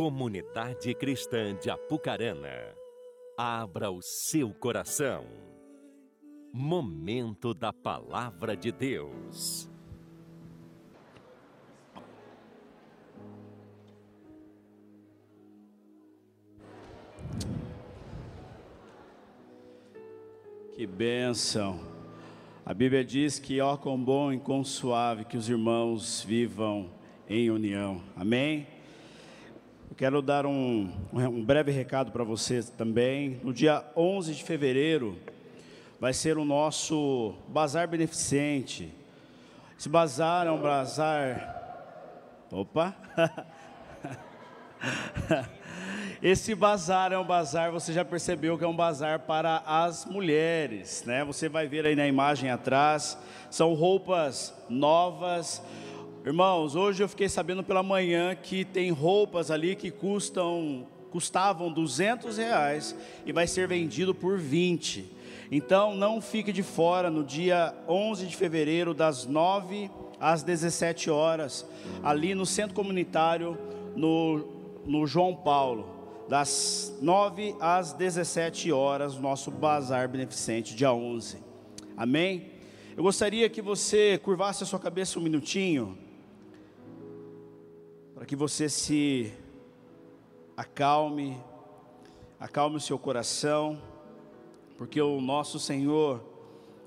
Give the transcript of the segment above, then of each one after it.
Comunidade Cristã de Apucarana, abra o seu coração. Momento da Palavra de Deus. Que bênção! A Bíblia diz que, ó, quão bom e quão suave que os irmãos vivam em união. Amém? Quero dar um, um breve recado para vocês também. No dia 11 de fevereiro vai ser o nosso bazar beneficente. Esse bazar é um bazar. Opa! Esse bazar é um bazar, você já percebeu que é um bazar para as mulheres, né? Você vai ver aí na imagem atrás, são roupas novas. Irmãos, hoje eu fiquei sabendo pela manhã que tem roupas ali que custam, custavam 200 reais e vai ser vendido por 20. Então não fique de fora no dia 11 de fevereiro das 9 às 17 horas, ali no centro comunitário no, no João Paulo das 9 às 17 horas, nosso bazar beneficente, dia 11. Amém? Eu gostaria que você curvasse a sua cabeça um minutinho, para que você se acalme, acalme o seu coração, porque o nosso Senhor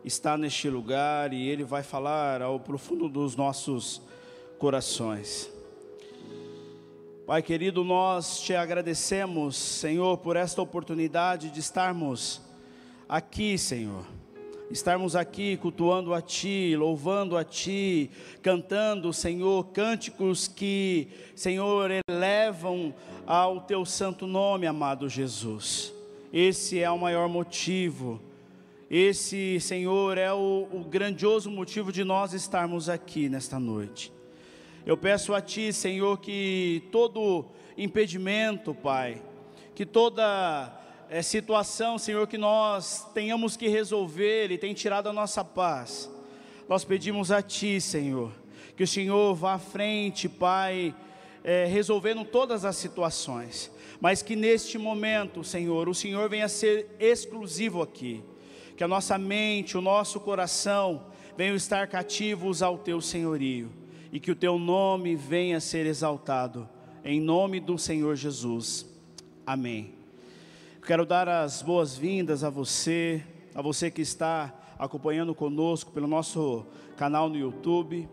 está neste lugar e Ele vai falar ao profundo dos nossos corações. Pai querido, nós te agradecemos, Senhor, por esta oportunidade de estarmos aqui, Senhor. Estarmos aqui cultuando a Ti, louvando a Ti, cantando, Senhor, cânticos que, Senhor, elevam ao Teu santo nome, amado Jesus. Esse é o maior motivo, esse, Senhor, é o, o grandioso motivo de nós estarmos aqui nesta noite. Eu peço a Ti, Senhor, que todo impedimento, Pai, que toda é, situação, Senhor, que nós tenhamos que resolver e tem tirado a nossa paz, nós pedimos a Ti, Senhor, que o Senhor vá à frente, Pai, é, resolvendo todas as situações, mas que neste momento, Senhor, o Senhor venha ser exclusivo aqui, que a nossa mente, o nosso coração venham estar cativos ao Teu senhorio. E que o teu nome venha a ser exaltado, em nome do Senhor Jesus. Amém. Quero dar as boas-vindas a você, a você que está acompanhando conosco pelo nosso canal no YouTube.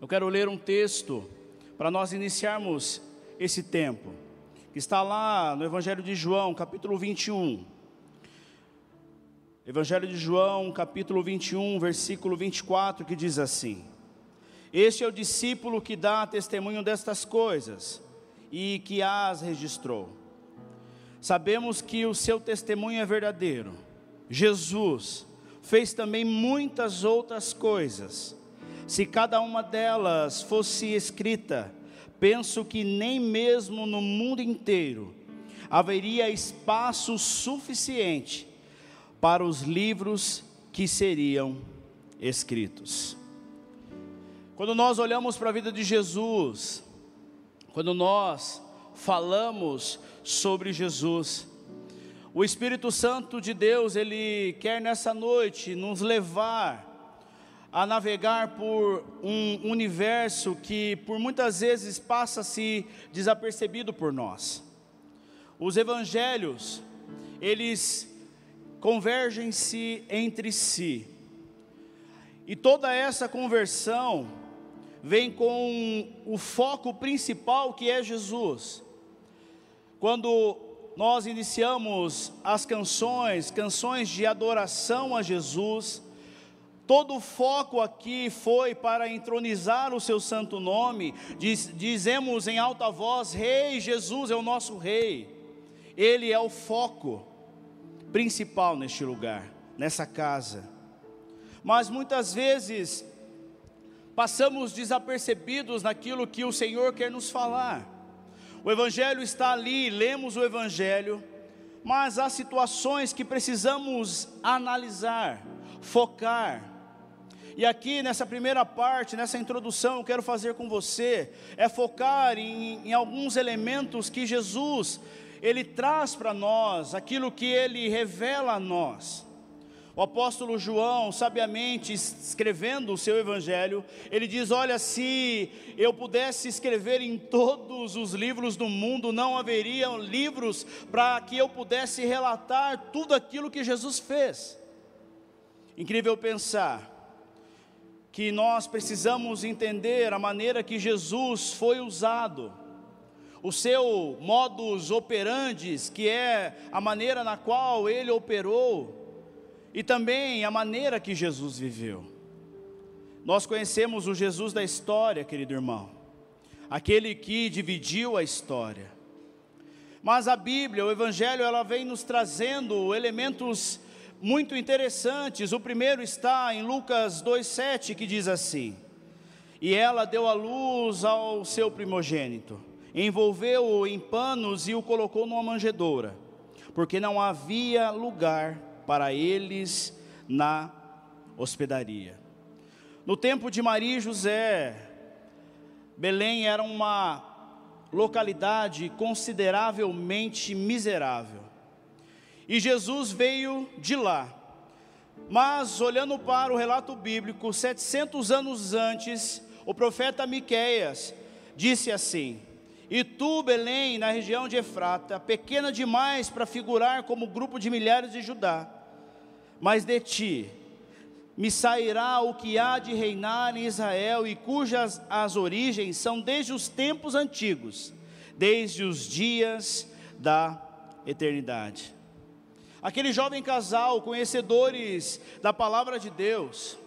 Eu quero ler um texto para nós iniciarmos esse tempo, que está lá no Evangelho de João, capítulo 21. Evangelho de João, capítulo 21, versículo 24, que diz assim: este é o discípulo que dá testemunho destas coisas e que as registrou. Sabemos que o seu testemunho é verdadeiro. Jesus fez também muitas outras coisas. Se cada uma delas fosse escrita, penso que nem mesmo no mundo inteiro haveria espaço suficiente para os livros que seriam escritos. Quando nós olhamos para a vida de Jesus, quando nós falamos sobre Jesus, o Espírito Santo de Deus, ele quer nessa noite nos levar a navegar por um universo que por muitas vezes passa-se desapercebido por nós. Os evangelhos, eles convergem-se entre si. E toda essa conversão vem com o foco principal que é Jesus. Quando nós iniciamos as canções, canções de adoração a Jesus, todo o foco aqui foi para entronizar o seu santo nome. Diz, dizemos em alta voz: Rei Jesus é o nosso Rei. Ele é o foco principal neste lugar, nessa casa. Mas muitas vezes passamos desapercebidos naquilo que o Senhor quer nos falar. O Evangelho está ali, lemos o Evangelho, mas há situações que precisamos analisar, focar. E aqui nessa primeira parte, nessa introdução, eu quero fazer com você é focar em, em alguns elementos que Jesus ele traz para nós, aquilo que ele revela a nós. O apóstolo João, sabiamente escrevendo o seu evangelho, ele diz: Olha, se eu pudesse escrever em todos os livros do mundo, não haveriam livros para que eu pudesse relatar tudo aquilo que Jesus fez. Incrível pensar que nós precisamos entender a maneira que Jesus foi usado, o seu modus operandi, que é a maneira na qual ele operou e também a maneira que Jesus viveu. Nós conhecemos o Jesus da história, querido irmão, aquele que dividiu a história. Mas a Bíblia, o Evangelho, ela vem nos trazendo elementos muito interessantes. O primeiro está em Lucas 2,7, que diz assim: E ela deu a luz ao seu primogênito, envolveu-o em panos e o colocou numa manjedoura, porque não havia lugar para eles na hospedaria. No tempo de Maria e José, Belém era uma localidade consideravelmente miserável. E Jesus veio de lá. Mas olhando para o relato bíblico, 700 anos antes, o profeta Miqueias disse assim: e tu, Belém, na região de Efrata, pequena demais para figurar como grupo de milhares de Judá, mas de ti me sairá o que há de reinar em Israel e cujas as origens são desde os tempos antigos, desde os dias da eternidade. Aquele jovem casal, conhecedores da palavra de Deus,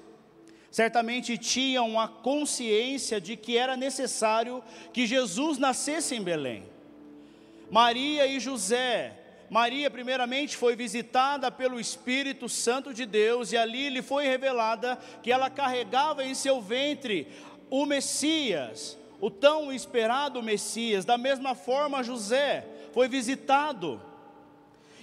certamente tinham a consciência de que era necessário que Jesus nascesse em Belém. Maria e José, Maria, primeiramente, foi visitada pelo Espírito Santo de Deus, e ali lhe foi revelada que ela carregava em seu ventre o Messias, o tão esperado Messias. Da mesma forma, José foi visitado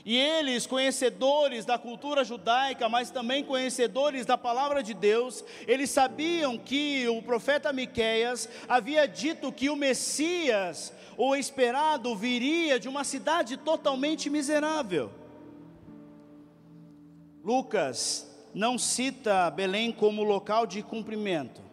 e eles, conhecedores da cultura judaica, mas também conhecedores da palavra de Deus, eles sabiam que o profeta Miqueias havia dito que o Messias, o esperado, viria de uma cidade totalmente miserável. Lucas não cita Belém como local de cumprimento,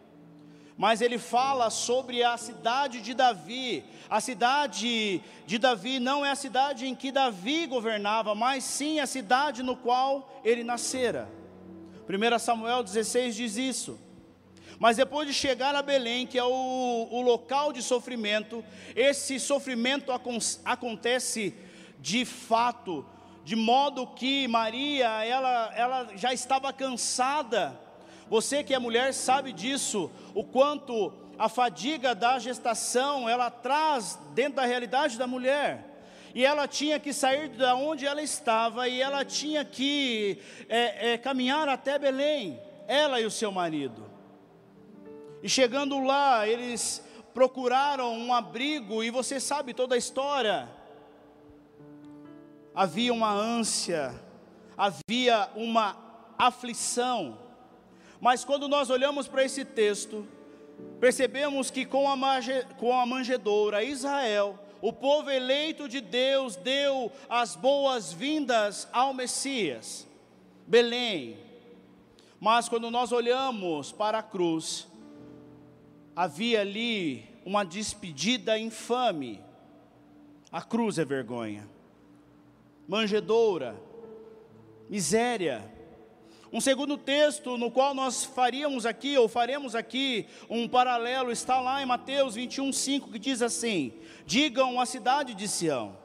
mas ele fala sobre a cidade de Davi. A cidade de Davi não é a cidade em que Davi governava, mas sim a cidade no qual ele nascera. 1 Samuel 16 diz isso. Mas depois de chegar a Belém, que é o, o local de sofrimento, esse sofrimento acontece de fato, de modo que Maria, ela, ela já estava cansada você que é mulher sabe disso, o quanto a fadiga da gestação ela traz dentro da realidade da mulher. E ela tinha que sair da onde ela estava e ela tinha que é, é, caminhar até Belém, ela e o seu marido. E chegando lá, eles procuraram um abrigo, e você sabe toda a história. Havia uma ânsia, havia uma aflição, mas quando nós olhamos para esse texto, percebemos que com a, com a manjedoura, Israel, o povo eleito de Deus, deu as boas-vindas ao Messias, Belém. Mas quando nós olhamos para a cruz, havia ali uma despedida infame. A cruz é vergonha, manjedoura, miséria, um segundo texto no qual nós faríamos aqui, ou faremos aqui, um paralelo, está lá em Mateus 21, 5, que diz assim: Digam à cidade de Sião: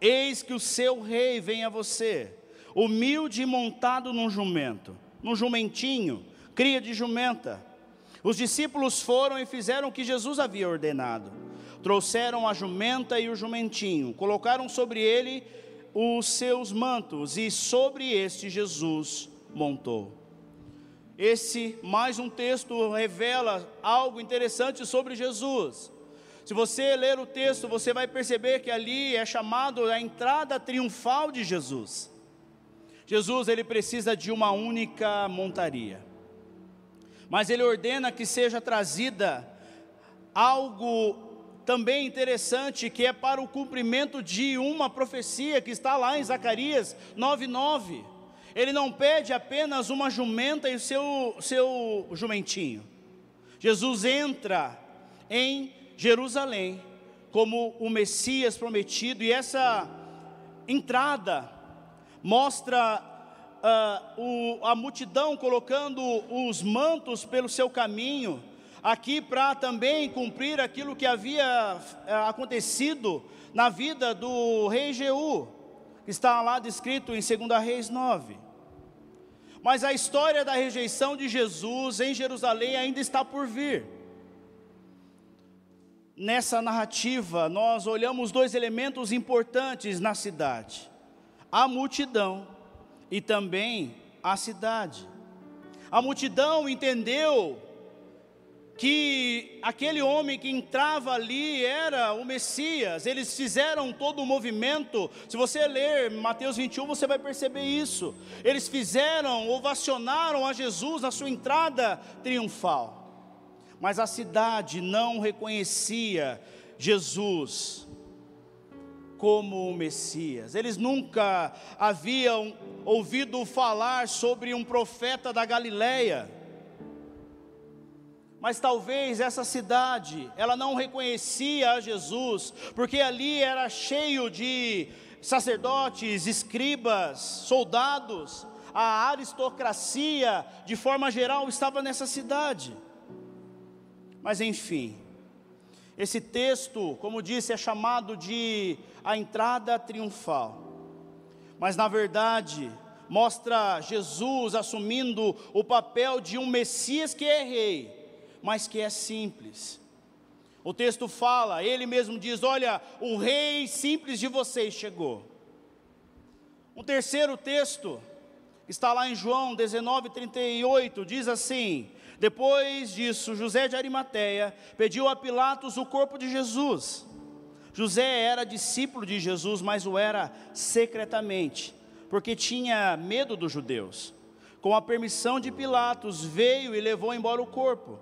Eis que o seu rei vem a você, humilde e montado num jumento, num jumentinho, cria de jumenta. Os discípulos foram e fizeram o que Jesus havia ordenado. Trouxeram a jumenta e o jumentinho, colocaram sobre ele os seus mantos, e sobre este Jesus montou. Esse mais um texto revela algo interessante sobre Jesus. Se você ler o texto, você vai perceber que ali é chamado a entrada triunfal de Jesus. Jesus ele precisa de uma única montaria. mas ele ordena que seja trazida algo também interessante, que é para o cumprimento de uma profecia que está lá em Zacarias 9:9. Ele não pede apenas uma jumenta e seu, seu jumentinho. Jesus entra em Jerusalém como o Messias prometido, e essa entrada mostra uh, o, a multidão colocando os mantos pelo seu caminho, aqui para também cumprir aquilo que havia uh, acontecido na vida do rei Jeú, que está lá descrito em 2 Reis 9. Mas a história da rejeição de Jesus em Jerusalém ainda está por vir. Nessa narrativa, nós olhamos dois elementos importantes na cidade: a multidão e também a cidade. A multidão entendeu que aquele homem que entrava ali era o Messias, eles fizeram todo o movimento. Se você ler Mateus 21, você vai perceber isso. Eles fizeram, ovacionaram a Jesus na sua entrada triunfal, mas a cidade não reconhecia Jesus como o Messias. Eles nunca haviam ouvido falar sobre um profeta da Galileia. Mas talvez essa cidade, ela não reconhecia a Jesus, porque ali era cheio de sacerdotes, escribas, soldados, a aristocracia, de forma geral, estava nessa cidade. Mas enfim, esse texto, como disse, é chamado de a entrada triunfal. Mas na verdade, mostra Jesus assumindo o papel de um Messias que é rei, mas que é simples. O texto fala, ele mesmo diz: Olha, o rei simples de vocês chegou. Um terceiro texto, está lá em João 19, 38, diz assim: Depois disso, José de Arimateia pediu a Pilatos o corpo de Jesus. José era discípulo de Jesus, mas o era secretamente, porque tinha medo dos judeus. Com a permissão de Pilatos, veio e levou embora o corpo.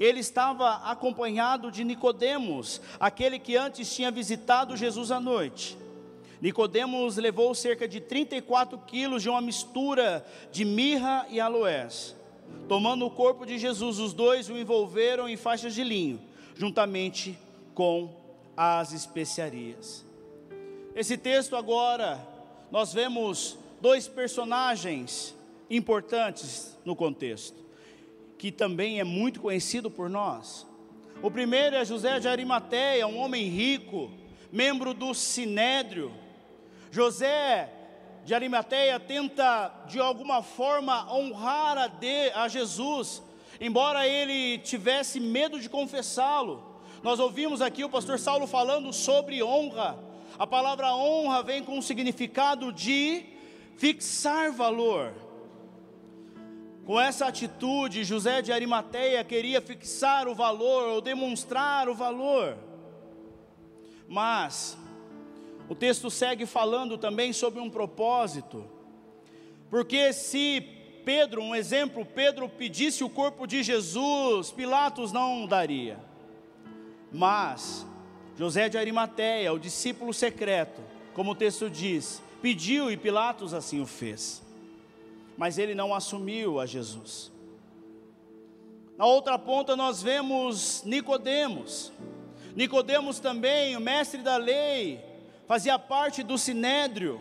Ele estava acompanhado de Nicodemos, aquele que antes tinha visitado Jesus à noite. Nicodemos levou cerca de 34 quilos de uma mistura de mirra e aloés. Tomando o corpo de Jesus, os dois o envolveram em faixas de linho, juntamente com as especiarias. Esse texto agora, nós vemos dois personagens importantes no contexto, que também é muito conhecido por nós. O primeiro é José de Arimateia, um homem rico, membro do Sinédrio. José de Arimateia tenta de alguma forma honrar a, de, a Jesus, embora ele tivesse medo de confessá-lo. Nós ouvimos aqui o pastor Saulo falando sobre honra. A palavra honra vem com o significado de fixar valor. Com essa atitude, José de Arimateia queria fixar o valor ou demonstrar o valor. Mas o texto segue falando também sobre um propósito. Porque se Pedro, um exemplo, Pedro pedisse o corpo de Jesus, Pilatos não daria. Mas José de Arimateia, o discípulo secreto, como o texto diz, pediu e Pilatos assim o fez. Mas ele não assumiu a Jesus. Na outra ponta nós vemos Nicodemos. Nicodemos também, o mestre da lei, fazia parte do sinédrio.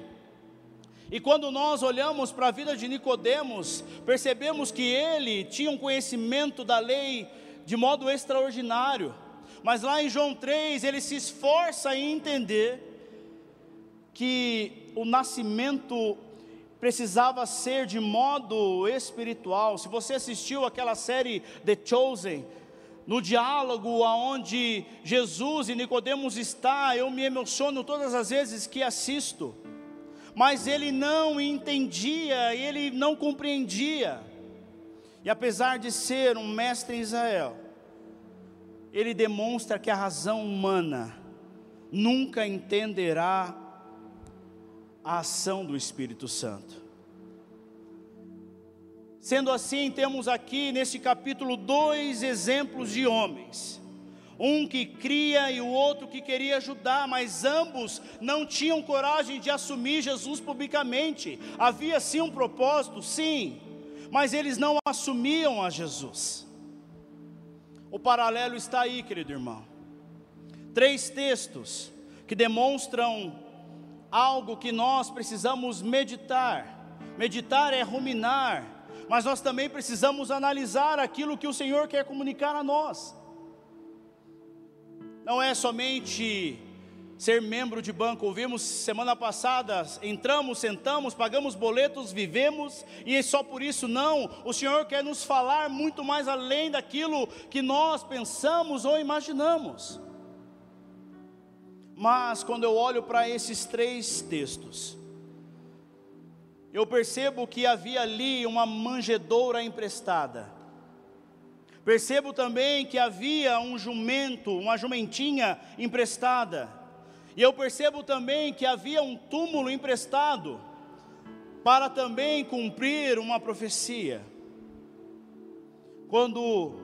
E quando nós olhamos para a vida de Nicodemos, percebemos que ele tinha um conhecimento da lei de modo extraordinário. Mas lá em João 3, ele se esforça em entender que o nascimento precisava ser de modo espiritual. Se você assistiu aquela série The Chosen, no diálogo aonde Jesus e Nicodemos está, eu me emociono todas as vezes que assisto. Mas ele não entendia, ele não compreendia. E apesar de ser um mestre em Israel, ele demonstra que a razão humana nunca entenderá a ação do Espírito Santo. Sendo assim, temos aqui neste capítulo dois exemplos de homens. Um que cria e o outro que queria ajudar, mas ambos não tinham coragem de assumir Jesus publicamente. Havia sim um propósito, sim, mas eles não assumiam a Jesus. O paralelo está aí, querido irmão. Três textos que demonstram algo que nós precisamos meditar. Meditar é ruminar, mas nós também precisamos analisar aquilo que o Senhor quer comunicar a nós. Não é somente ser membro de banco. Ouvimos semana passada, entramos, sentamos, pagamos boletos, vivemos, e só por isso não. O Senhor quer nos falar muito mais além daquilo que nós pensamos ou imaginamos. Mas quando eu olho para esses três textos, eu percebo que havia ali uma manjedoura emprestada. Percebo também que havia um jumento, uma jumentinha emprestada. E eu percebo também que havia um túmulo emprestado para também cumprir uma profecia. Quando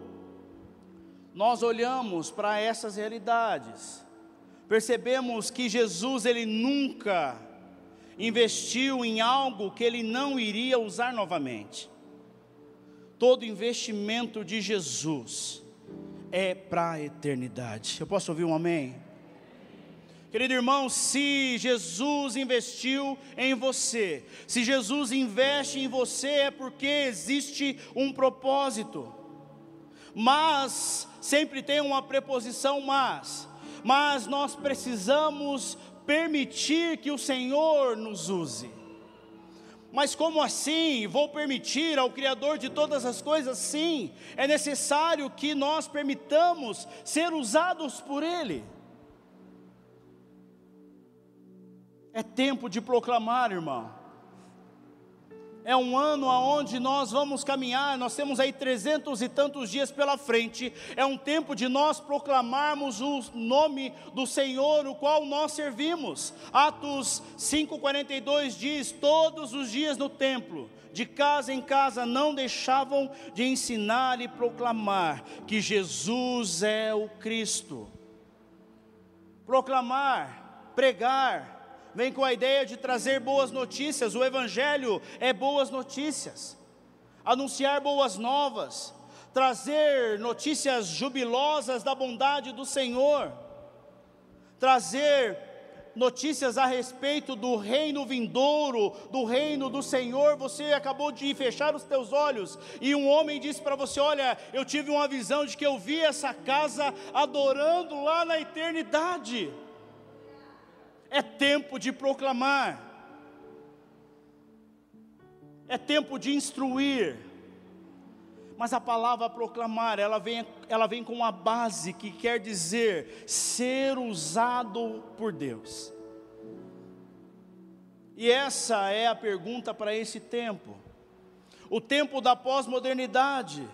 nós olhamos para essas realidades, percebemos que Jesus ele nunca investiu em algo que ele não iria usar novamente. Todo investimento de Jesus é para a eternidade. Eu posso ouvir um amém? Querido irmão, se Jesus investiu em você, se Jesus investe em você, é porque existe um propósito. Mas, sempre tem uma preposição mas mas nós precisamos permitir que o Senhor nos use. Mas como assim? Vou permitir ao Criador de todas as coisas? Sim, é necessário que nós permitamos ser usados por Ele. É tempo de proclamar, irmão é um ano aonde nós vamos caminhar, nós temos aí trezentos e tantos dias pela frente, é um tempo de nós proclamarmos o nome do Senhor, o qual nós servimos. Atos 5,42 diz: todos os dias no templo, de casa em casa, não deixavam de ensinar e proclamar que Jesus é o Cristo. Proclamar, pregar, vem com a ideia de trazer boas notícias. O Evangelho é boas notícias, anunciar boas novas, trazer notícias jubilosas da bondade do Senhor, trazer notícias a respeito do reino vindouro, do reino do Senhor. Você acabou de fechar os teus olhos e um homem disse para você: Olha, eu tive uma visão de que eu vi essa casa adorando lá na eternidade é tempo de proclamar, é tempo de instruir. Mas a palavra proclamar, ela vem, ela vem com uma base que quer dizer ser usado por Deus. E essa é a pergunta para esse tempo. O tempo da pós-modernidade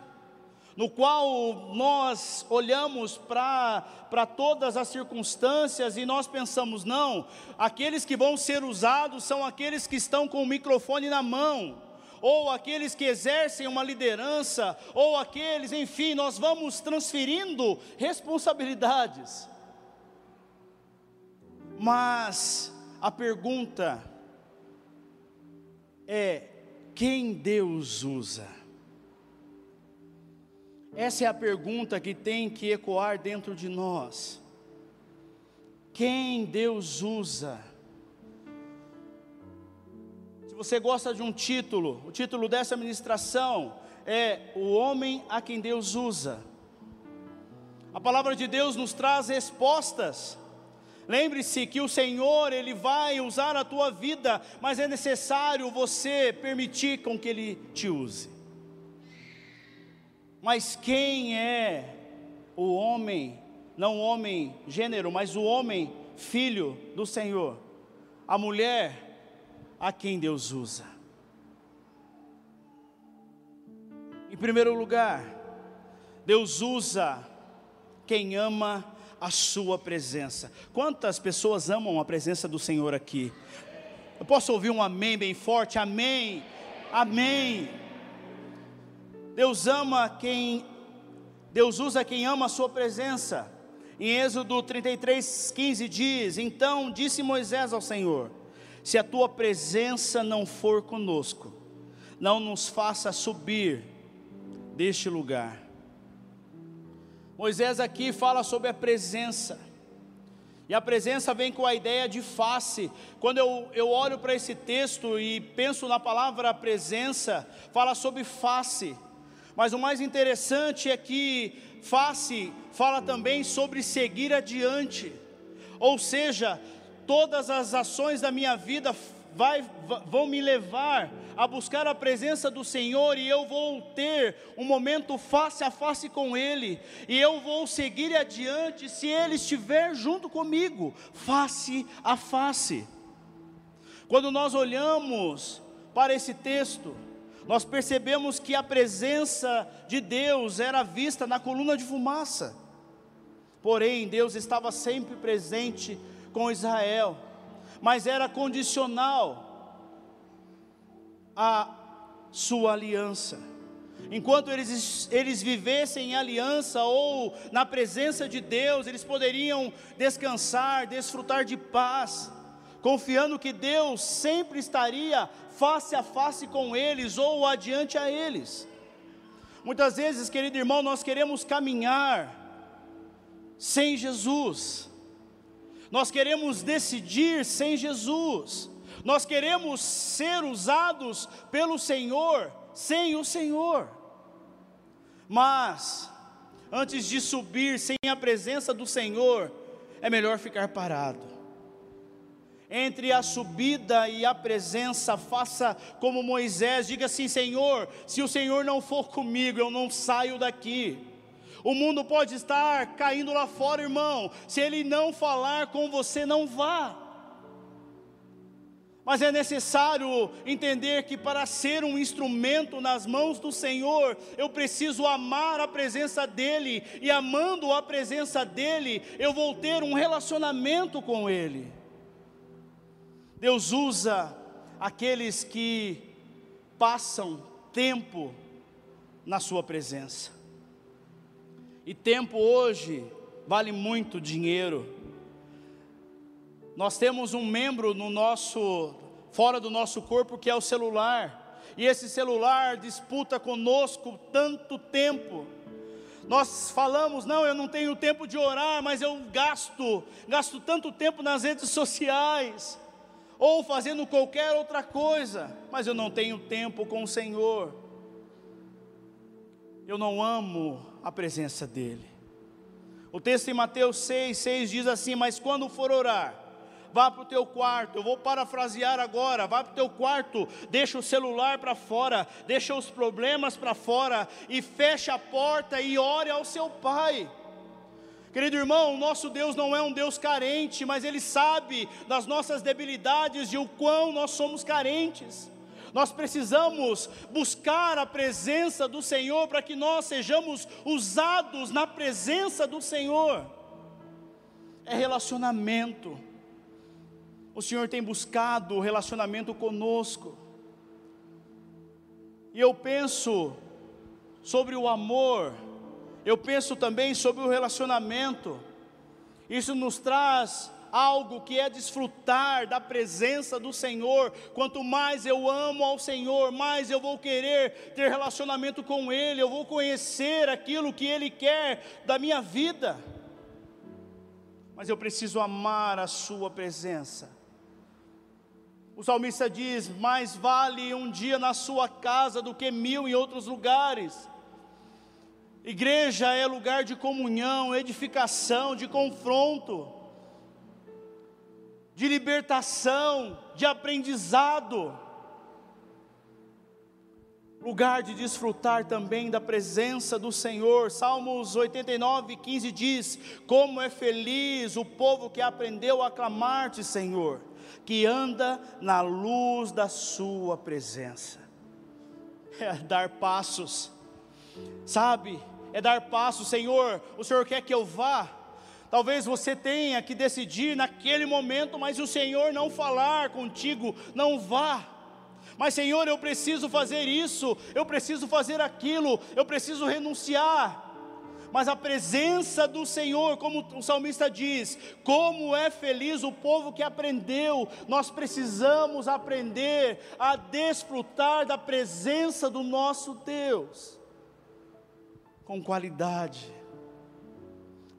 no qual nós olhamos para todas as circunstâncias e nós pensamos, não, aqueles que vão ser usados são aqueles que estão com o microfone na mão, ou aqueles que exercem uma liderança, ou aqueles, enfim, nós vamos transferindo responsabilidades. Mas a pergunta é: quem Deus usa? Essa é a pergunta que tem que ecoar dentro de nós. Quem Deus usa? Se você gosta de um título, o título dessa ministração é O Homem a quem Deus usa. A palavra de Deus nos traz respostas. Lembre-se que o Senhor, Ele vai usar a tua vida, mas é necessário você permitir com que Ele te use. Mas quem é o homem, não o homem gênero, mas o homem filho do Senhor? A mulher a quem Deus usa. Em primeiro lugar, Deus usa quem ama a sua presença. Quantas pessoas amam a presença do Senhor aqui? Eu posso ouvir um amém bem forte? Amém. Amém. Deus ama quem Deus usa quem ama a sua presença. Em Êxodo 33, 15 diz: Então disse Moisés ao Senhor: Se a tua presença não for conosco, não nos faça subir deste lugar. Moisés aqui fala sobre a presença. E a presença vem com a ideia de face. Quando eu, eu olho para esse texto e penso na palavra presença, fala sobre face. Mas o mais interessante é que face fala também sobre seguir adiante. Ou seja, todas as ações da minha vida vai, vão me levar a buscar a presença do Senhor e eu vou ter um momento face a face com Ele, e eu vou seguir adiante se Ele estiver junto comigo, face a face. Quando nós olhamos para esse texto, nós percebemos que a presença de Deus era vista na coluna de fumaça, porém, Deus estava sempre presente com Israel, mas era condicional a sua aliança. Enquanto eles, eles vivessem em aliança ou na presença de Deus, eles poderiam descansar, desfrutar de paz, confiando que Deus sempre estaria face a face com eles ou adiante a eles. Muitas vezes, querido irmão, nós queremos caminhar sem Jesus, nós queremos decidir sem Jesus, nós queremos ser usados pelo Senhor sem o Senhor. Mas, antes de subir sem a presença do Senhor, é melhor ficar parado. Entre a subida e a presença, faça como Moisés, diga assim: Senhor, se o Senhor não for comigo, eu não saio daqui. O mundo pode estar caindo lá fora, irmão. Se ele não falar com você, não vá. Mas é necessário entender que para ser um instrumento nas mãos do Senhor, eu preciso amar a presença dEle, e amando a presença dEle, eu vou ter um relacionamento com Ele. Deus usa aqueles que passam tempo na Sua presença, e tempo hoje vale muito dinheiro. Nós temos um membro no nosso fora do nosso corpo que é o celular. E esse celular disputa conosco tanto tempo. Nós falamos, não, eu não tenho tempo de orar, mas eu gasto, gasto tanto tempo nas redes sociais, ou fazendo qualquer outra coisa, mas eu não tenho tempo com o Senhor. Eu não amo a presença dEle. O texto em Mateus 6, 6 diz assim: Mas quando for orar, vá para o teu quarto. Eu vou parafrasear agora: vá para o teu quarto, deixa o celular para fora, deixa os problemas para fora e fecha a porta e ore ao seu pai. Querido irmão, o nosso Deus não é um Deus carente, mas Ele sabe das nossas debilidades e o quão nós somos carentes. Nós precisamos buscar a presença do Senhor para que nós sejamos usados na presença do Senhor. É relacionamento o Senhor tem buscado relacionamento conosco. E eu penso sobre o amor, eu penso também sobre o relacionamento. Isso nos traz algo que é desfrutar da presença do Senhor. Quanto mais eu amo ao Senhor, mais eu vou querer ter relacionamento com Ele, eu vou conhecer aquilo que Ele quer da minha vida. Mas eu preciso amar a Sua presença. O salmista diz: Mais vale um dia na sua casa do que mil em outros lugares. Igreja é lugar de comunhão, edificação, de confronto, de libertação, de aprendizado. Lugar de desfrutar também da presença do Senhor. Salmos 89, 15 diz: Como é feliz o povo que aprendeu a clamar-te, Senhor que anda na luz da Sua presença. É dar passos, sabe? É dar passos, Senhor. O Senhor quer que eu vá. Talvez você tenha que decidir naquele momento, mas o Senhor não falar contigo, não vá. Mas, Senhor, eu preciso fazer isso, eu preciso fazer aquilo, eu preciso renunciar. Mas a presença do Senhor, como o salmista diz, como é feliz o povo que aprendeu, nós precisamos aprender a desfrutar da presença do nosso Deus, com qualidade,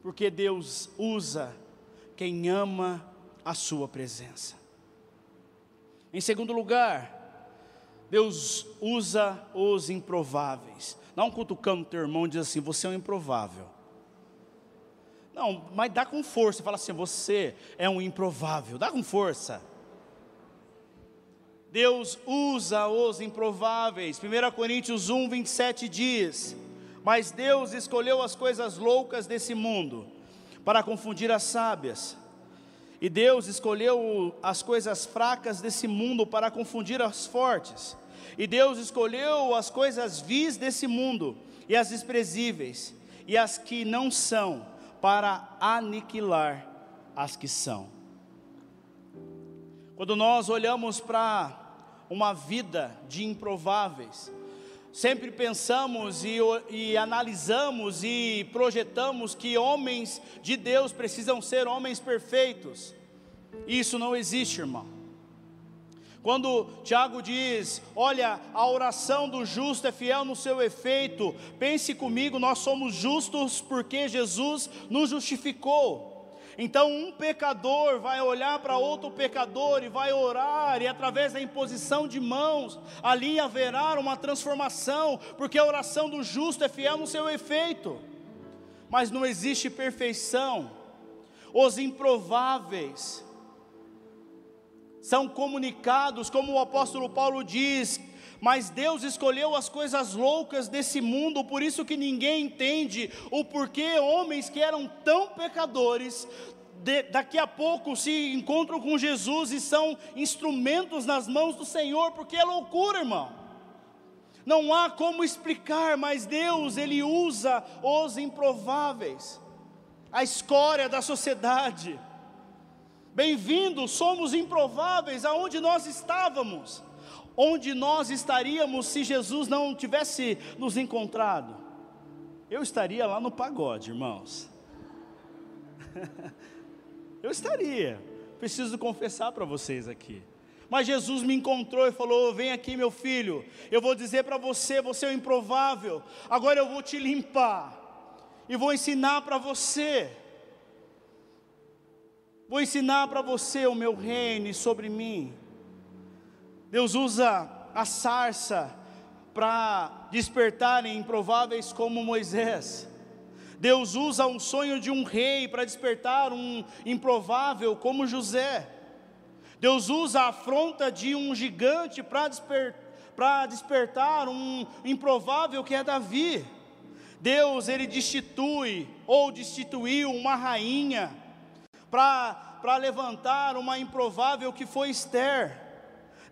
porque Deus usa quem ama a Sua presença. Em segundo lugar, Deus usa os improváveis. Dá um cutucão no teu irmão e diz assim: Você é um improvável. Não, mas dá com força. Fala assim: Você é um improvável. Dá com força. Deus usa os improváveis. 1 Coríntios 1, 27 diz: Mas Deus escolheu as coisas loucas desse mundo para confundir as sábias. E Deus escolheu as coisas fracas desse mundo para confundir as fortes. E Deus escolheu as coisas vis desse mundo, e as desprezíveis, e as que não são, para aniquilar as que são. Quando nós olhamos para uma vida de improváveis, sempre pensamos e, e, analisamos e projetamos que homens de Deus precisam ser homens perfeitos. Isso não existe, irmão. Quando Tiago diz: Olha, a oração do justo é fiel no seu efeito, pense comigo, nós somos justos porque Jesus nos justificou. Então, um pecador vai olhar para outro pecador e vai orar, e através da imposição de mãos, ali haverá uma transformação, porque a oração do justo é fiel no seu efeito, mas não existe perfeição. Os improváveis, são comunicados, como o apóstolo Paulo diz, mas Deus escolheu as coisas loucas desse mundo, por isso que ninguém entende o porquê homens que eram tão pecadores, de, daqui a pouco se encontram com Jesus e são instrumentos nas mãos do Senhor, porque é loucura, irmão. Não há como explicar, mas Deus, Ele usa os improváveis, a escória da sociedade Bem-vindos, somos improváveis aonde nós estávamos. Onde nós estaríamos se Jesus não tivesse nos encontrado? Eu estaria lá no pagode, irmãos. Eu estaria. Preciso confessar para vocês aqui. Mas Jesus me encontrou e falou: Vem aqui, meu filho. Eu vou dizer para você: você é o improvável. Agora eu vou te limpar. E vou ensinar para você Vou ensinar para você o meu reino sobre mim. Deus usa a sarça para despertarem improváveis como Moisés. Deus usa um sonho de um rei para despertar um improvável como José. Deus usa a afronta de um gigante para desper, despertar um improvável que é Davi. Deus ele destitui ou destituiu uma rainha para levantar uma improvável que foi Esther.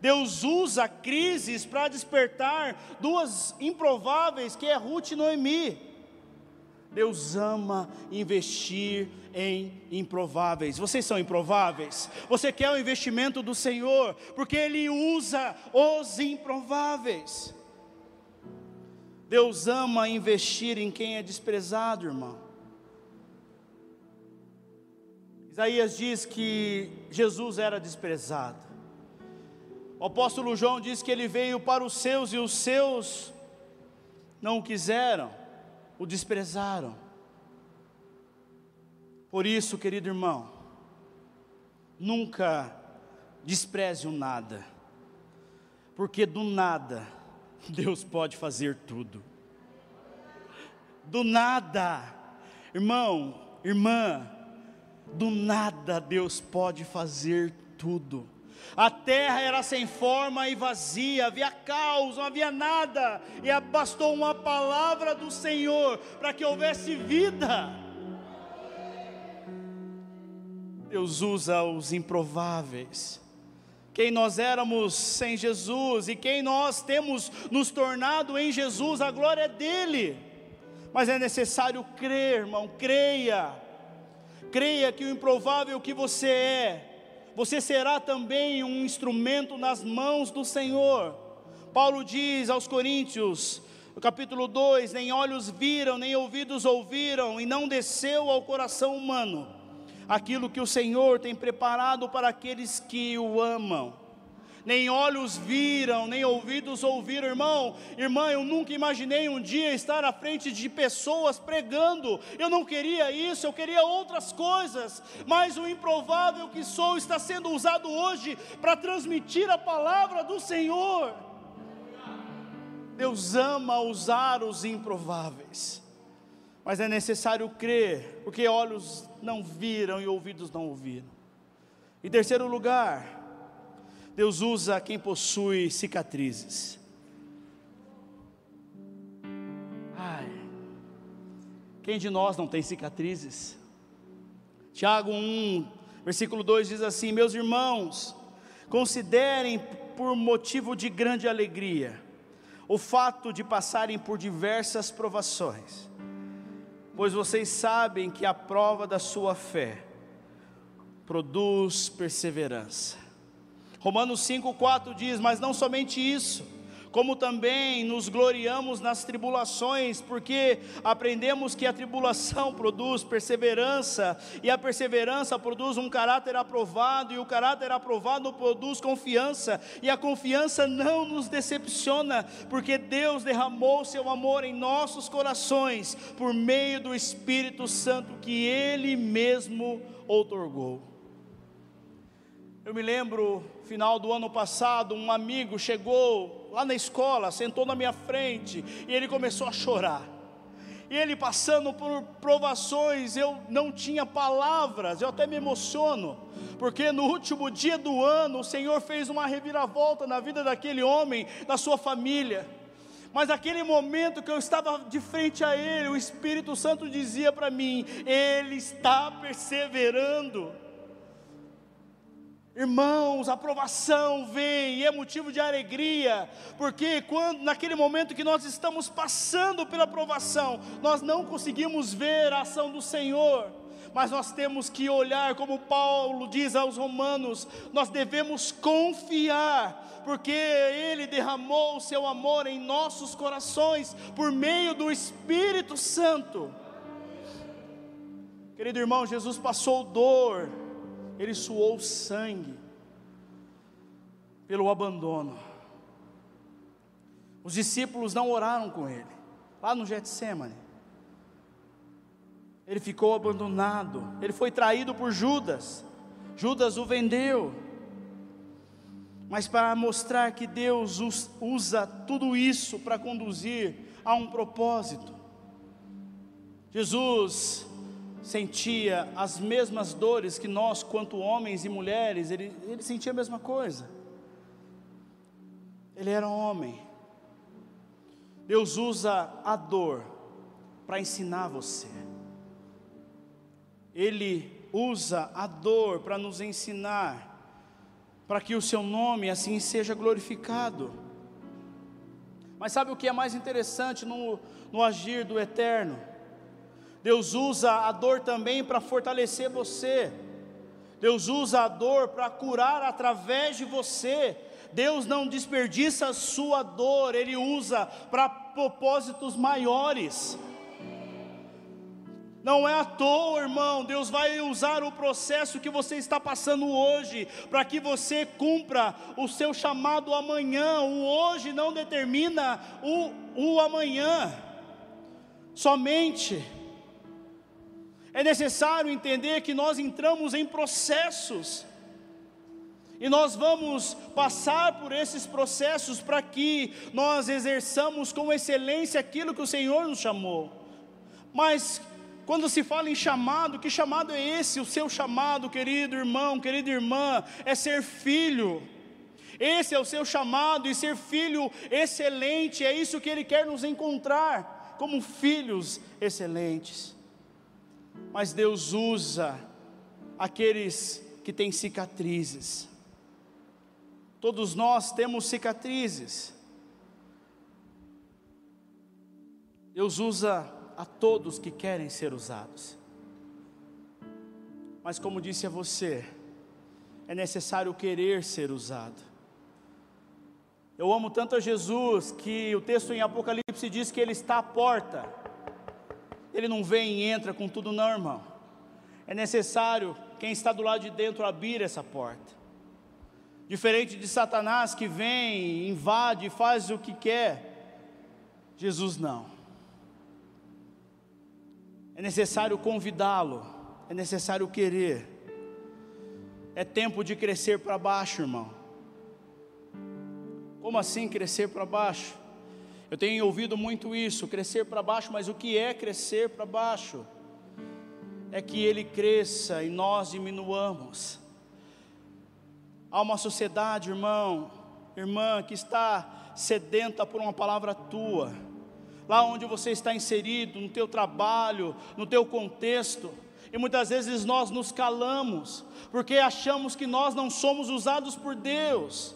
Deus usa crises para despertar duas improváveis, que é Ruth e Noemi. Deus ama investir em improváveis. Vocês são improváveis? Você quer o investimento do Senhor, porque Ele usa os improváveis. Deus ama investir em quem é desprezado, irmão. Isaías diz que Jesus era desprezado. O apóstolo João diz que ele veio para os seus e os seus não o quiseram, o desprezaram. Por isso, querido irmão, nunca despreze o nada, porque do nada Deus pode fazer tudo. Do nada, irmão, irmã, do nada Deus pode fazer tudo. A terra era sem forma e vazia, havia caos, não havia nada, e bastou uma palavra do Senhor para que houvesse vida. Deus usa os improváveis. Quem nós éramos sem Jesus e quem nós temos nos tornado em Jesus, a glória é dele. Mas é necessário crer, irmão, creia Creia que o improvável que você é, você será também um instrumento nas mãos do Senhor. Paulo diz aos Coríntios, no capítulo 2: Nem olhos viram, nem ouvidos ouviram, e não desceu ao coração humano aquilo que o Senhor tem preparado para aqueles que o amam nem olhos viram, nem ouvidos ouviram, irmão, irmã, eu nunca imaginei um dia estar à frente de pessoas pregando, eu não queria isso, eu queria outras coisas, mas o improvável que sou está sendo usado hoje para transmitir a palavra do Senhor. Deus ama usar os improváveis, mas é necessário crer, porque olhos não viram e ouvidos não ouviram. Em terceiro lugar, Deus usa quem possui cicatrizes. Ai, quem de nós não tem cicatrizes? Tiago 1, versículo 2 diz assim: Meus irmãos, considerem por motivo de grande alegria o fato de passarem por diversas provações, pois vocês sabem que a prova da sua fé produz perseverança. Romanos 5,4 diz: Mas não somente isso, como também nos gloriamos nas tribulações, porque aprendemos que a tribulação produz perseverança, e a perseverança produz um caráter aprovado, e o caráter aprovado produz confiança, e a confiança não nos decepciona, porque Deus derramou seu amor em nossos corações por meio do Espírito Santo que Ele mesmo outorgou. Eu me lembro, final do ano passado, um amigo chegou lá na escola, sentou na minha frente e ele começou a chorar. E ele passando por provações, eu não tinha palavras, eu até me emociono, porque no último dia do ano o Senhor fez uma reviravolta na vida daquele homem, da sua família. Mas naquele momento que eu estava de frente a ele, o Espírito Santo dizia para mim: Ele está perseverando. Irmãos, a aprovação vem e é motivo de alegria, porque quando naquele momento que nós estamos passando pela aprovação, nós não conseguimos ver a ação do Senhor, mas nós temos que olhar, como Paulo diz aos Romanos, nós devemos confiar, porque Ele derramou o seu amor em nossos corações por meio do Espírito Santo. Querido irmão, Jesus passou dor, ele suou sangue pelo abandono. Os discípulos não oraram com ele, lá no Getsemane. Ele ficou abandonado, ele foi traído por Judas. Judas o vendeu. Mas para mostrar que Deus usa tudo isso para conduzir a um propósito. Jesus sentia as mesmas dores que nós, quanto homens e mulheres, ele, ele sentia a mesma coisa. Ele era homem. Deus usa a dor para ensinar você. Ele usa a dor para nos ensinar, para que o seu nome assim seja glorificado. Mas sabe o que é mais interessante no, no agir do Eterno? Deus usa a dor também para fortalecer você. Deus usa a dor para curar através de você. Deus não desperdiça a sua dor, Ele usa para propósitos maiores. Não é à toa, irmão, Deus vai usar o processo que você está passando hoje, para que você cumpra o seu chamado amanhã. O hoje não determina o, o amanhã, somente é necessário entender que nós entramos em processos, e nós vamos passar por esses processos para que nós exerçamos com excelência aquilo que o Senhor nos chamou. Mas quando se fala em chamado, que chamado é esse? O seu chamado, querido irmão, querida irmã, é ser filho. Esse é o seu chamado, e ser filho excelente, é isso que Ele quer nos encontrar, como filhos excelentes mas Deus usa aqueles que têm cicatrizes. Todos nós temos cicatrizes. Deus usa a todos que querem ser usados. Mas como disse a você, é necessário querer ser usado. Eu amo tanto a Jesus que o texto em Apocalipse diz que ele está à porta. Ele não vem e entra com tudo, não, irmão. É necessário quem está do lado de dentro abrir essa porta. Diferente de Satanás que vem, invade, faz o que quer, Jesus não. É necessário convidá-lo, é necessário querer. É tempo de crescer para baixo, irmão. Como assim crescer para baixo? Eu tenho ouvido muito isso, crescer para baixo, mas o que é crescer para baixo? É que ele cresça e nós diminuamos. Há uma sociedade, irmão, irmã, que está sedenta por uma palavra tua. Lá onde você está inserido, no teu trabalho, no teu contexto, e muitas vezes nós nos calamos, porque achamos que nós não somos usados por Deus.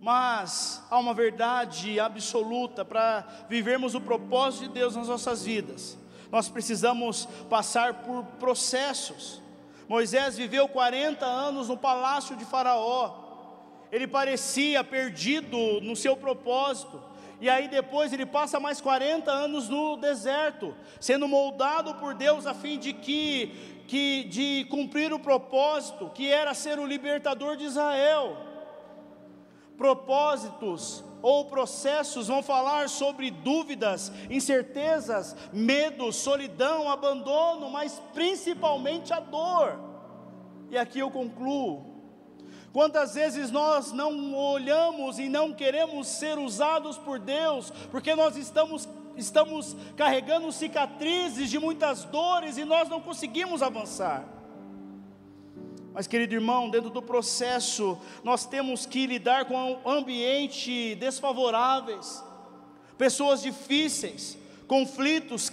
Mas há uma verdade absoluta para vivermos o propósito de Deus nas nossas vidas. Nós precisamos passar por processos. Moisés viveu 40 anos no palácio de Faraó. Ele parecia perdido no seu propósito. E aí depois ele passa mais 40 anos no deserto, sendo moldado por Deus a fim de que, que de cumprir o propósito que era ser o libertador de Israel propósitos ou processos vão falar sobre dúvidas, incertezas, medo, solidão, abandono, mas principalmente a dor. E aqui eu concluo. Quantas vezes nós não olhamos e não queremos ser usados por Deus, porque nós estamos estamos carregando cicatrizes de muitas dores e nós não conseguimos avançar. Mas, querido irmão, dentro do processo, nós temos que lidar com ambientes desfavoráveis, pessoas difíceis, conflitos,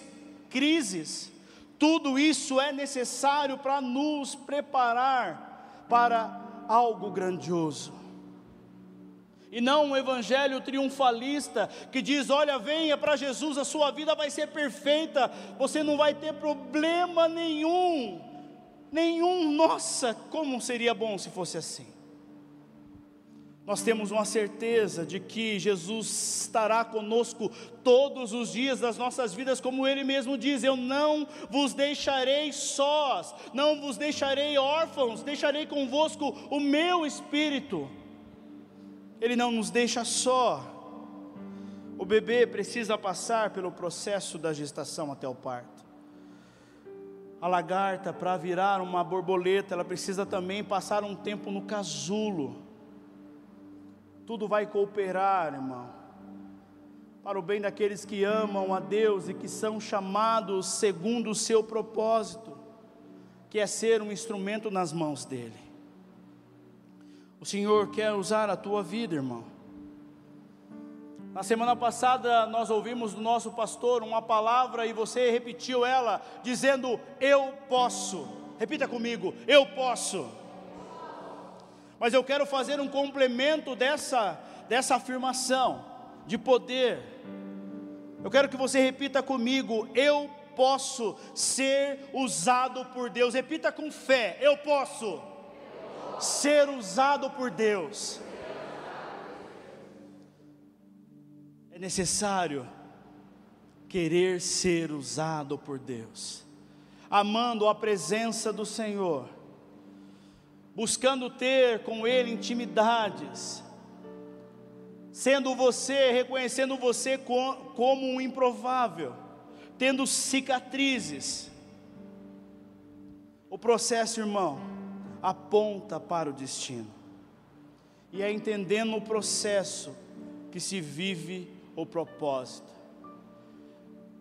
crises. Tudo isso é necessário para nos preparar para algo grandioso. E não um evangelho triunfalista que diz: olha, venha para Jesus, a sua vida vai ser perfeita, você não vai ter problema nenhum nenhum, nossa, como seria bom se fosse assim. Nós temos uma certeza de que Jesus estará conosco todos os dias das nossas vidas, como Ele mesmo diz: Eu não vos deixarei sós, não vos deixarei órfãos, deixarei convosco o meu espírito. Ele não nos deixa só. O bebê precisa passar pelo processo da gestação até o parto. A lagarta, para virar uma borboleta, ela precisa também passar um tempo no casulo. Tudo vai cooperar, irmão, para o bem daqueles que amam a Deus e que são chamados segundo o seu propósito, que é ser um instrumento nas mãos dEle. O Senhor quer usar a tua vida, irmão. Na semana passada nós ouvimos do nosso pastor uma palavra e você repetiu ela, dizendo: Eu posso. Repita comigo: Eu posso. Mas eu quero fazer um complemento dessa, dessa afirmação de poder. Eu quero que você repita comigo: Eu posso ser usado por Deus. Repita com fé: Eu posso ser usado por Deus. É necessário querer ser usado por Deus, amando a presença do Senhor, buscando ter com Ele intimidades, sendo você, reconhecendo você como um improvável, tendo cicatrizes. O processo, irmão, aponta para o destino, e é entendendo o processo que se vive o propósito.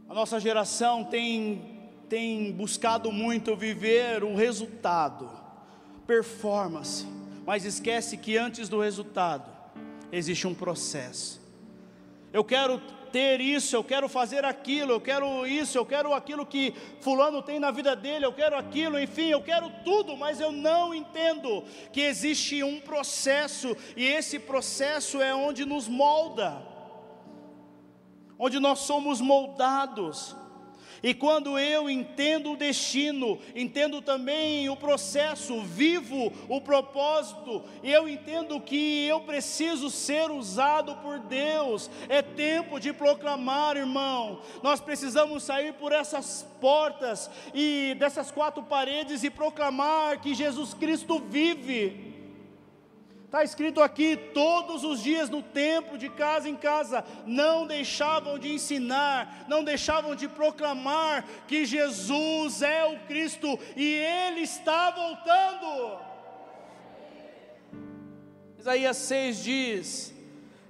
A nossa geração tem, tem buscado muito viver o resultado, performance, mas esquece que antes do resultado existe um processo. Eu quero ter isso, eu quero fazer aquilo, eu quero isso, eu quero aquilo que Fulano tem na vida dele, eu quero aquilo, enfim, eu quero tudo, mas eu não entendo que existe um processo, e esse processo é onde nos molda onde nós somos moldados. E quando eu entendo o destino, entendo também o processo, vivo o propósito, eu entendo que eu preciso ser usado por Deus, é tempo de proclamar, irmão. Nós precisamos sair por essas portas e dessas quatro paredes e proclamar que Jesus Cristo vive. Está escrito aqui: todos os dias no templo, de casa em casa, não deixavam de ensinar, não deixavam de proclamar que Jesus é o Cristo e Ele está voltando. Isaías 6 diz: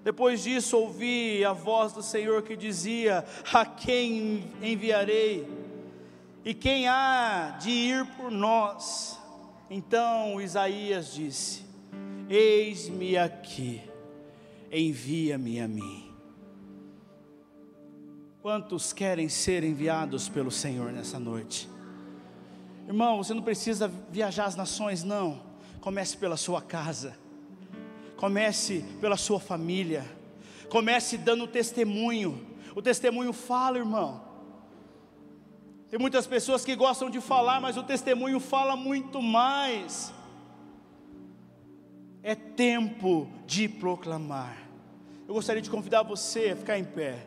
Depois disso ouvi a voz do Senhor que dizia: A quem enviarei? E quem há de ir por nós? Então Isaías disse: Eis-me aqui, envia-me a mim. Quantos querem ser enviados pelo Senhor nessa noite? Irmão, você não precisa viajar as nações, não. Comece pela sua casa, comece pela sua família, comece dando testemunho. O testemunho fala, irmão. Tem muitas pessoas que gostam de falar, mas o testemunho fala muito mais é tempo de proclamar. Eu gostaria de convidar você a ficar em pé.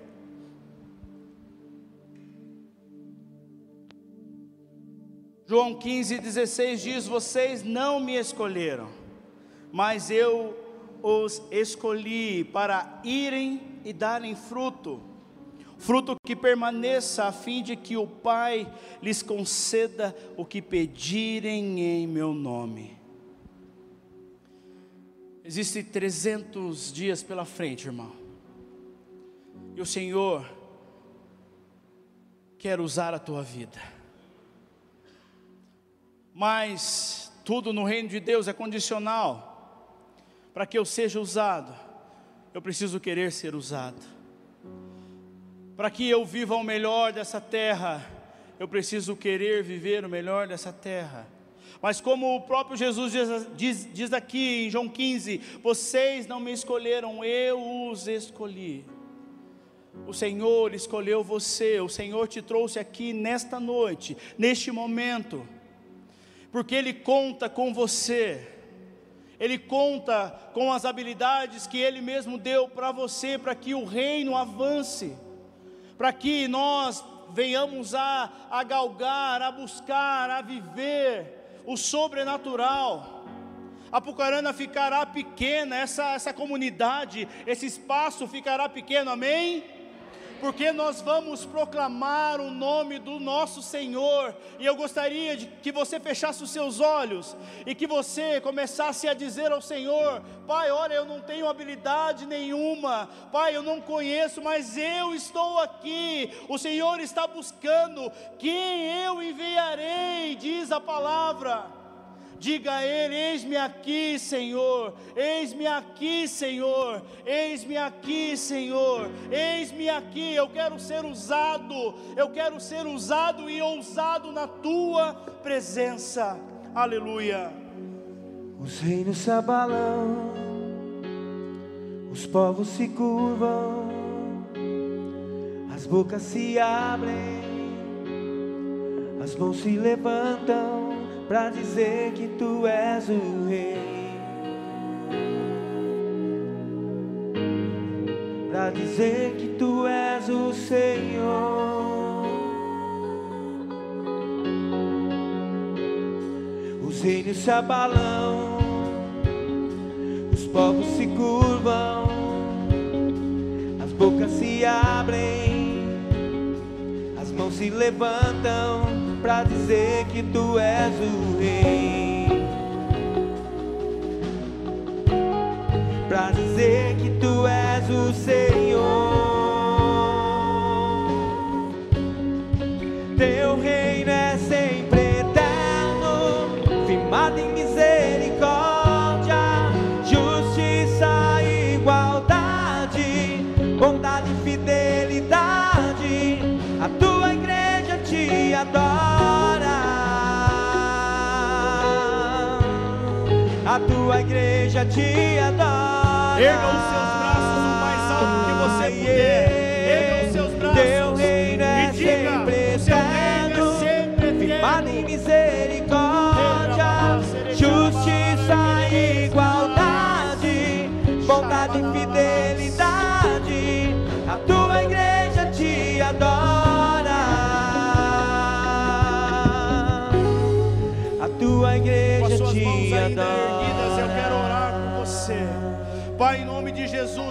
João 15, 16 diz: Vocês não me escolheram, mas eu os escolhi para irem e darem fruto, fruto que permaneça, a fim de que o Pai lhes conceda o que pedirem em meu nome. Existem 300 dias pela frente, irmão. E o Senhor quer usar a tua vida. Mas tudo no reino de Deus é condicional. Para que eu seja usado, eu preciso querer ser usado. Para que eu viva o melhor dessa terra, eu preciso querer viver o melhor dessa terra. Mas como o próprio Jesus diz, diz, diz aqui em João 15: Vocês não me escolheram, eu os escolhi. O Senhor escolheu você, o Senhor te trouxe aqui nesta noite, neste momento, porque Ele conta com você, Ele conta com as habilidades que Ele mesmo deu para você, para que o reino avance, para que nós venhamos a, a galgar, a buscar, a viver o sobrenatural. A Pucarana ficará pequena, essa, essa comunidade, esse espaço ficará pequeno, amém? Porque nós vamos proclamar o nome do nosso Senhor, e eu gostaria de que você fechasse os seus olhos e que você começasse a dizer ao Senhor: Pai, olha, eu não tenho habilidade nenhuma, Pai, eu não conheço, mas eu estou aqui, o Senhor está buscando, quem eu enviarei, diz a palavra. Diga a Ele: Eis-me aqui, Senhor, eis-me aqui, Senhor, eis-me aqui, Senhor, eis-me aqui. Eu quero ser usado, eu quero ser usado e ousado na Tua presença. Aleluia. Os reinos se abalam, os povos se curvam, as bocas se abrem, as mãos se levantam para dizer que tu és o rei. Para dizer que tu és o Senhor. Os reinos se abalam, os povos se curvam, as bocas se abrem, as mãos se levantam para dizer que tu és o rei. Para dizer que tu és o Senhor. Teu reino é sempre eterno, firmado em misericórdia, igreja te adora. Erga os seus braços o mais alto que você puder.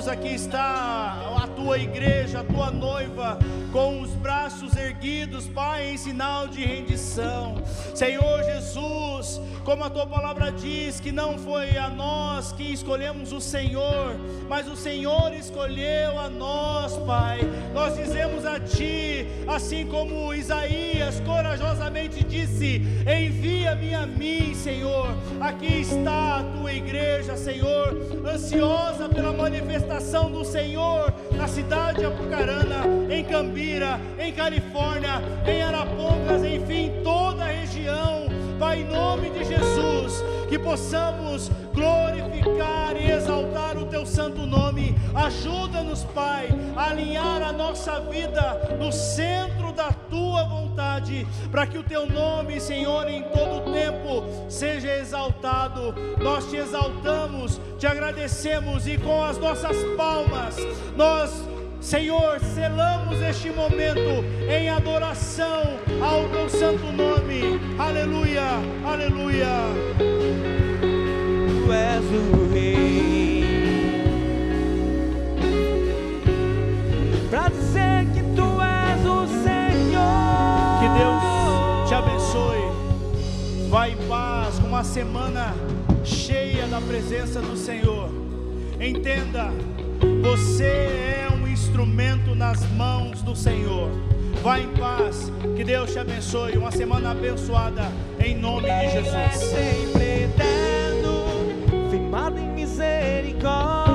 Aqui está a tua igreja, a tua noiva, com os braços erguidos, Pai, em sinal de rendição. Senhor Jesus, como a tua palavra diz, que não foi a nós que escolhemos o Senhor, mas o Senhor escolheu a nós, Pai. Nós dizemos a ti, assim como Isaías corajosamente disse: Envia-me a mim, Senhor. Aqui está a tua igreja, Senhor, ansiosa pela manifestação do Senhor na cidade de Apucarana, em Cambira, em Califórnia, em Arapongas, enfim, toda a região. Pai, em nome de Jesus, que possamos glorificar e exaltar o teu santo nome. Ajuda-nos, Pai, a alinhar a nossa vida no centro da tua vontade, para que o teu nome, Senhor, em todo tempo seja exaltado. Nós te exaltamos, te agradecemos e com as nossas palmas nós Senhor, selamos este momento em adoração ao teu santo nome. Aleluia, aleluia. És o rei. Pra dizer que tu és o Senhor. Que Deus te abençoe. Vá em paz, com uma semana cheia da presença do Senhor. Entenda, você é um instrumento nas mãos do Senhor. Vá em paz, que Deus te abençoe. Uma semana abençoada, em nome de Jesus. let it go.